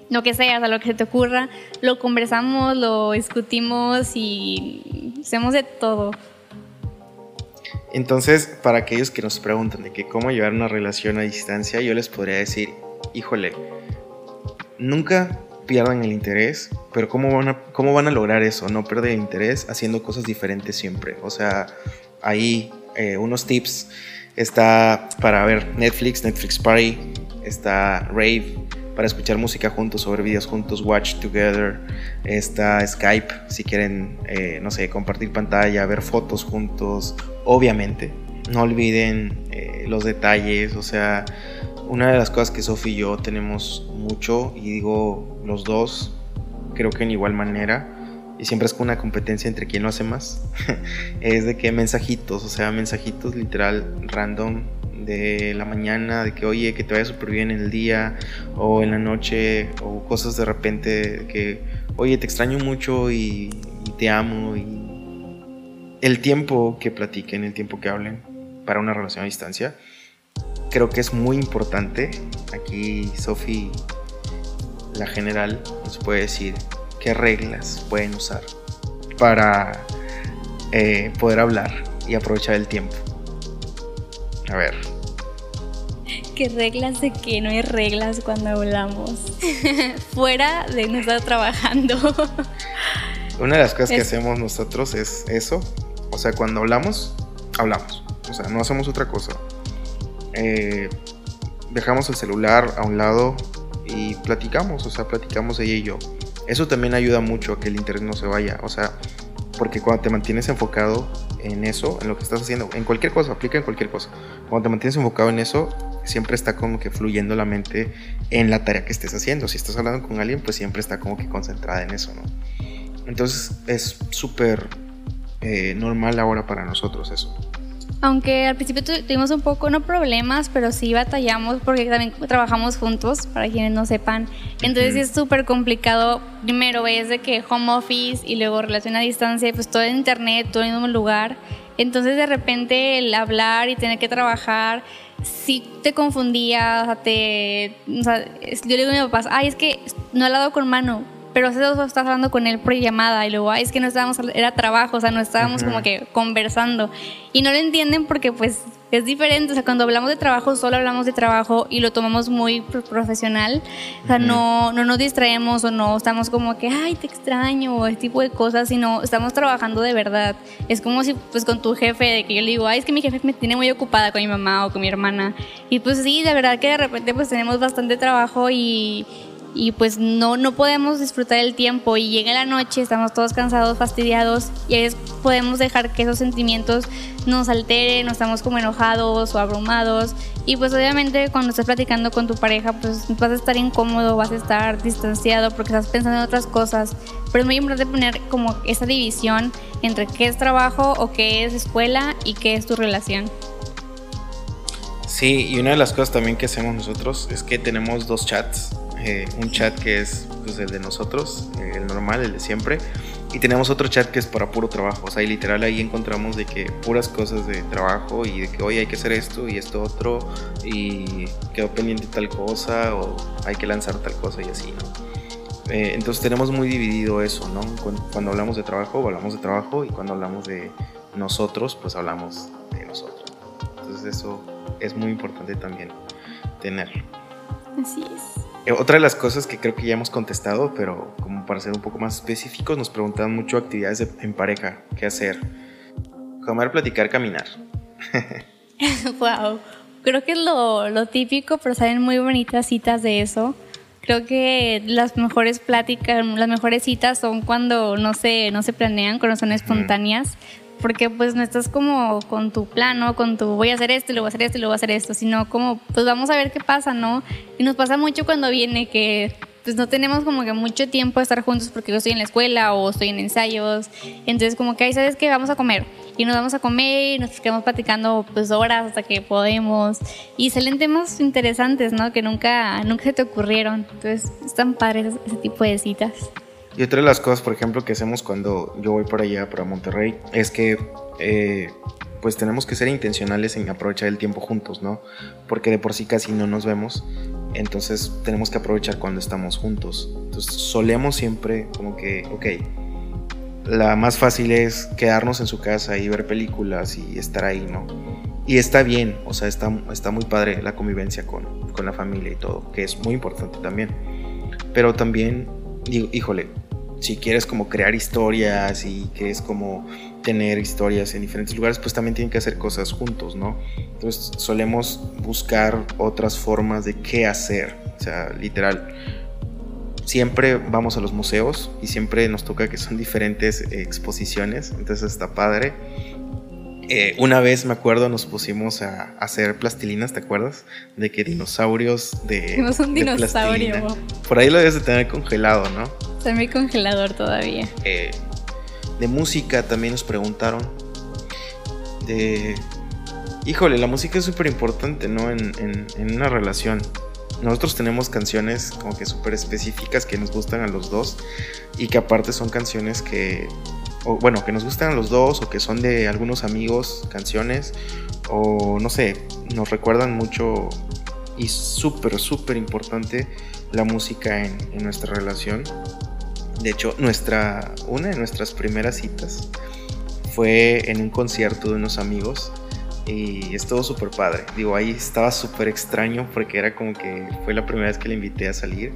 Speaker 2: lo que sea, o lo que se te ocurra, lo conversamos, lo discutimos y hacemos de todo.
Speaker 1: Entonces, para aquellos que nos preguntan de que cómo llevar una relación a distancia, yo les podría decir, híjole, nunca pierdan el interés, pero ¿cómo van a, cómo van a lograr eso? No perder el interés haciendo cosas diferentes siempre. O sea, ahí eh, unos tips Está para ver Netflix, Netflix Party. Está Rave para escuchar música juntos ver videos juntos, Watch Together. Está Skype si quieren, eh, no sé, compartir pantalla, ver fotos juntos. Obviamente, no olviden eh, los detalles. O sea, una de las cosas que Sophie y yo tenemos mucho, y digo los dos, creo que en igual manera y siempre es una competencia entre quién lo hace más, es de que mensajitos, o sea, mensajitos literal random de la mañana, de que oye, que te vaya súper bien en el día o en la noche, o cosas de repente que oye, te extraño mucho y, te amo, y el tiempo que platiquen, el tiempo que hablen para una relación a distancia, creo que es muy importante. Aquí Sophie, la general, nos puede decir qué reglas pueden usar para eh, poder hablar y aprovechar el tiempo. A ver.
Speaker 2: ¿Qué reglas de que no hay reglas cuando hablamos? Fuera de no estar trabajando.
Speaker 1: Una de las cosas que hacemos nosotros es eso. O sea, cuando hablamos, hablamos. O sea, no hacemos otra cosa. Eh, dejamos el celular a un lado y platicamos. O sea, platicamos ella y yo. Eso también ayuda mucho a que el interés no se vaya. O sea, porque cuando te mantienes enfocado en eso, en lo que estás haciendo, en cualquier cosa, aplica en cualquier cosa. Cuando te mantienes enfocado en eso, siempre está como que fluyendo la mente en la tarea que estés haciendo. Si estás hablando con alguien, pues siempre está como que concentrada en eso, ¿no? Entonces es súper eh, normal ahora para nosotros eso.
Speaker 2: Aunque al principio tuvimos un poco, no problemas, pero sí batallamos porque también trabajamos juntos, para quienes no sepan. Entonces es súper complicado. Primero es de que home office y luego relación a distancia, pues todo en internet, todo en el mismo lugar. Entonces de repente el hablar y tener que trabajar, sí te confundía, o sea, te, o sea, yo le digo a mi papá, ay, es que no he hablado con mano, pero dos estás hablando con él por llamada y luego, ay, es que no estábamos, era trabajo, o sea, no estábamos como que conversando. Y no lo entienden porque pues es diferente, o sea, cuando hablamos de trabajo, solo hablamos de trabajo y lo tomamos muy profesional, o sea, no, no nos distraemos o no estamos como que, ay, te extraño, o ese tipo de cosas, sino estamos trabajando de verdad. Es como si, pues, con tu jefe, de que yo le digo, ay, es que mi jefe me tiene muy ocupada con mi mamá o con mi hermana. Y pues sí, de verdad que de repente, pues, tenemos bastante trabajo y y pues no, no podemos disfrutar el tiempo y llega la noche, estamos todos cansados, fastidiados y ahí podemos dejar que esos sentimientos nos alteren, no estamos como enojados o abrumados y pues obviamente cuando estás platicando con tu pareja pues vas a estar incómodo, vas a estar distanciado porque estás pensando en otras cosas, pero es muy importante poner como esa división entre qué es trabajo o qué es escuela y qué es tu relación.
Speaker 1: Sí, y una de las cosas también que hacemos nosotros es que tenemos dos chats eh, un chat que es pues, el de nosotros, eh, el normal, el de siempre, y tenemos otro chat que es para puro trabajo, o sea, y literal ahí encontramos de que puras cosas de trabajo y de que hoy hay que hacer esto y esto otro, y quedó pendiente tal cosa, o hay que lanzar tal cosa y así, ¿no? Eh, entonces tenemos muy dividido eso, ¿no? Cuando, cuando hablamos de trabajo, hablamos de trabajo, y cuando hablamos de nosotros, pues hablamos de nosotros. Entonces eso es muy importante también tenerlo.
Speaker 2: Así es.
Speaker 1: Eh, otra de las cosas que creo que ya hemos contestado, pero como para ser un poco más específicos, nos preguntan mucho actividades en pareja, qué hacer. Comer, platicar, caminar.
Speaker 2: wow, creo que es lo, lo típico, pero salen muy bonitas citas de eso. Creo que las mejores pláticas, las mejores citas son cuando no se, no se planean, cuando son espontáneas, porque pues no estás como con tu plano, con tu voy a hacer esto, y luego voy a hacer esto, y luego voy a hacer esto, sino como pues vamos a ver qué pasa, ¿no? Y nos pasa mucho cuando viene que pues no tenemos como que mucho tiempo de estar juntos porque yo estoy en la escuela o estoy en ensayos, entonces como que ahí sabes que vamos a comer y nos vamos a comer y nos quedamos platicando pues horas hasta que podemos y salen temas interesantes, ¿no? Que nunca, nunca se te ocurrieron, entonces están padres ese tipo de citas.
Speaker 1: Y otra de las cosas, por ejemplo, que hacemos cuando yo voy para allá, para Monterrey, es que eh, pues tenemos que ser intencionales en aprovechar el tiempo juntos, ¿no? Porque de por sí casi no nos vemos, entonces tenemos que aprovechar cuando estamos juntos. Entonces solemos siempre como que, ok, la más fácil es quedarnos en su casa y ver películas y estar ahí, ¿no? Y está bien, o sea, está, está muy padre la convivencia con, con la familia y todo, que es muy importante también. Pero también, digo, híjole, si quieres como crear historias y quieres como tener historias en diferentes lugares, pues también tienen que hacer cosas juntos, ¿no? Entonces solemos buscar otras formas de qué hacer, o sea, literal. Siempre vamos a los museos y siempre nos toca que son diferentes exposiciones, entonces está padre. Eh, una vez me acuerdo nos pusimos a, hacer plastilinas, ¿te acuerdas? De que dinosaurios de.
Speaker 2: No un dinosaurio.
Speaker 1: Por ahí lo debes de tener congelado, ¿no?
Speaker 2: Está en mi congelador todavía.
Speaker 1: Eh, de música también nos preguntaron. De. Híjole, la música es súper importante, ¿no? En, en, una relación. Nosotros tenemos canciones como que súper específicas que nos gustan a los dos y que aparte son canciones que, o, bueno, que nos gustan los dos o que son de algunos amigos, canciones o no sé, nos recuerdan mucho y súper, súper importante la música en, en nuestra relación. De hecho, nuestra, una de nuestras primeras citas fue en un concierto de unos amigos y estuvo súper padre. Digo, ahí estaba súper extraño porque era como que fue la primera vez que le invité a salir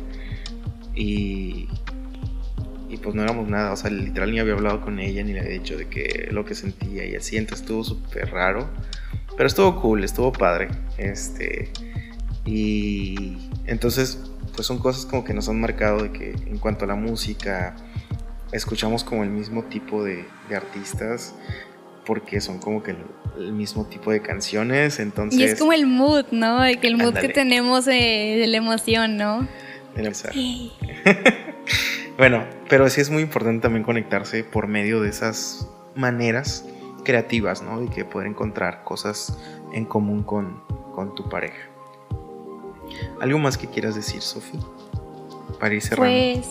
Speaker 1: y pues no éramos nada, o sea, literal ni había hablado con ella ni le había dicho de que lo que sentía y así, entonces estuvo súper raro, pero estuvo cool, estuvo padre. Este, y entonces pues son cosas como que nos han marcado de que en cuanto a la música, escuchamos como el mismo tipo de, artistas porque son como que el, mismo tipo de canciones, entonces...
Speaker 2: Y es como el mood, ¿no? Que el mood que tenemos de, la emoción, ¿no?
Speaker 1: Sí. bueno, pero sí es muy importante también conectarse por medio de esas maneras creativas, ¿no? Y que poder encontrar cosas en común con, con tu pareja. ¿Algo más que quieras decir, Sofía? Para ir cerrando.
Speaker 2: Pues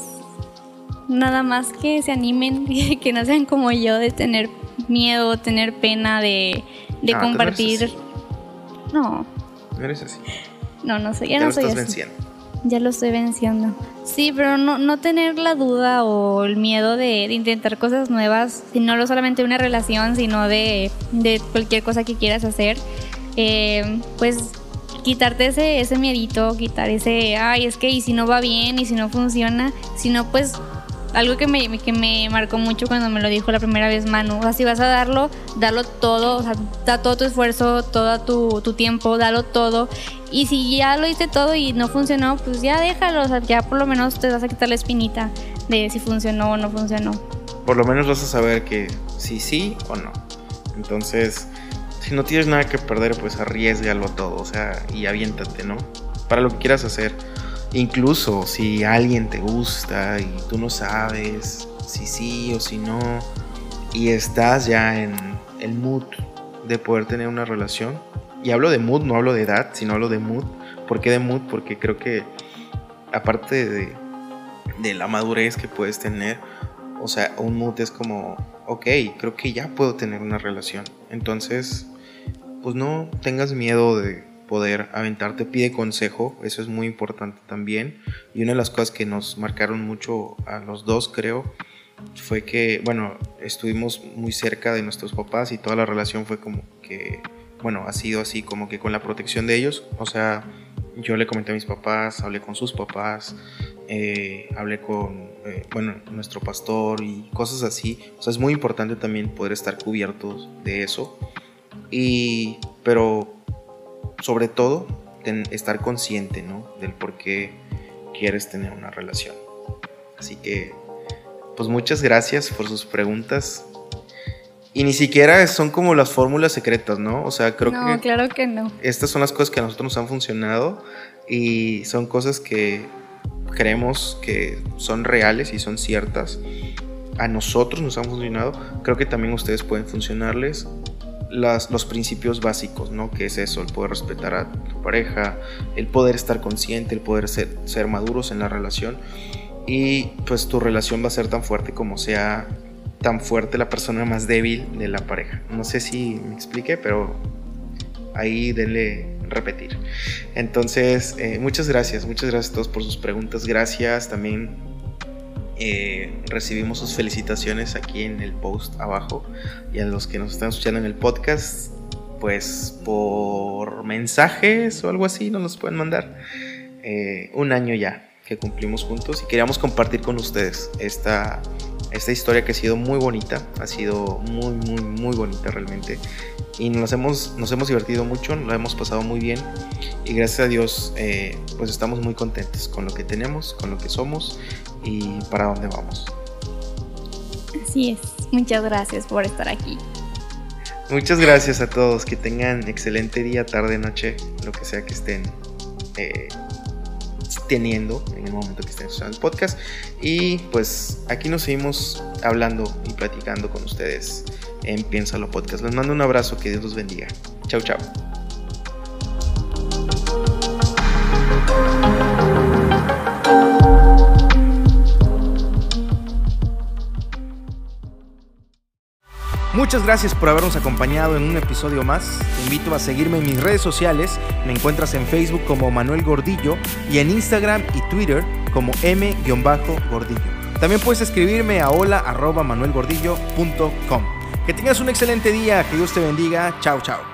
Speaker 2: nada más que se animen, que no sean como yo de tener miedo, tener pena de, de
Speaker 1: Ah,
Speaker 2: compartir. No,
Speaker 1: No eres así.
Speaker 2: no, no sé, ya,
Speaker 1: Ya,
Speaker 2: no
Speaker 1: lo
Speaker 2: soy
Speaker 1: estás
Speaker 2: así.
Speaker 1: venciendo.
Speaker 2: Ya lo estoy venciendo. Sí, pero no, no tener la duda o el miedo de, de intentar cosas nuevas, no solamente de una relación, sino de, de cualquier cosa que quieras hacer. Eh, pues quitarte ese, ese miedito, quitar ese, ay, es que y si no va bien, y si no funciona, si no, pues algo que me, que me marcó mucho cuando me lo dijo la primera vez Manu, o sea, si vas a darlo, dalo todo, o sea, da todo tu esfuerzo, todo tu, tu tiempo, dalo todo. Y si ya lo hice todo y no funcionó, pues ya déjalo, o sea, ya por lo menos te vas a quitar la espinita de si funcionó o no funcionó.
Speaker 1: Por lo menos vas a saber que sí, sí o no. Entonces, si no tienes nada que perder, pues arriesgalo todo, o sea, y aviéntate, ¿no? Para lo que quieras hacer. Incluso si alguien te gusta y tú no sabes si sí o si no, y estás ya en el mood de poder tener una relación, y hablo de mood, no hablo de edad, sino hablo de mood. ¿Por qué de mood? Porque creo que aparte de, la madurez que puedes tener, o sea, un mood es como, ok, creo que ya puedo tener una relación. Entonces, pues no tengas miedo de poder aventarte, pide consejo, eso es muy importante también. Y una de las cosas que nos marcaron mucho a los dos, creo, fue que, bueno, estuvimos muy cerca de nuestros papás y toda la relación fue como que, bueno, ha sido así como que con la protección de ellos. O sea, yo le comenté a mis papás, hablé con sus papás, eh, hablé con, eh, bueno, nuestro pastor y cosas así. O sea, es muy importante también poder estar cubiertos de eso. Y, pero sobre todo, ten- estar consciente, ¿no? Del por qué quieres tener una relación. Así que, pues muchas gracias por sus preguntas. Y ni siquiera son como las fórmulas secretas, ¿no? O sea, creo
Speaker 2: no,
Speaker 1: que
Speaker 2: claro que no.
Speaker 1: estas son las cosas que a nosotros nos han funcionado y son cosas que creemos que son reales y son ciertas. A nosotros nos han funcionado. Creo que también a ustedes pueden funcionarles los principios básicos, ¿no? Que es eso, el poder respetar a tu pareja, el poder estar consciente, el poder ser, ser maduros en la relación. Y pues tu relación va a ser tan fuerte como sea tan fuerte la persona más débil de la pareja. No sé si me expliqué, pero ahí denle repetir. Entonces, eh, muchas gracias, muchas gracias a todos por sus preguntas. Gracias también. Eh, recibimos sus felicitaciones aquí en el post abajo y a los que nos están escuchando en el podcast, pues por mensajes o algo así nos los pueden mandar. Eh, un año ya que cumplimos juntos y queríamos compartir con ustedes esta, esta historia que ha sido muy bonita, ha sido muy, muy, muy bonita realmente. Y nos hemos, nos hemos divertido mucho, nos lo hemos pasado muy bien. Y gracias a Dios, eh, pues estamos muy contentos con lo que tenemos, con lo que somos y para dónde vamos.
Speaker 2: Así es. Muchas gracias por estar aquí.
Speaker 1: Muchas gracias a todos, que tengan excelente día, tarde, noche, lo que sea que estén eh, teniendo en el momento que estén escuchando el podcast. Y pues aquí nos seguimos hablando y platicando con ustedes en Piénsalo Podcast. Les mando un abrazo, que Dios los bendiga. Chau, chau. Muchas gracias por habernos acompañado en un episodio más. Te invito a seguirme en mis redes sociales. Me encuentras en Facebook como Manuel Gordillo y en Instagram y Twitter como m-gordillo. También puedes escribirme a hola@manuelgordillo.com. Que tengas un excelente día, que Dios te bendiga. Chao, chao.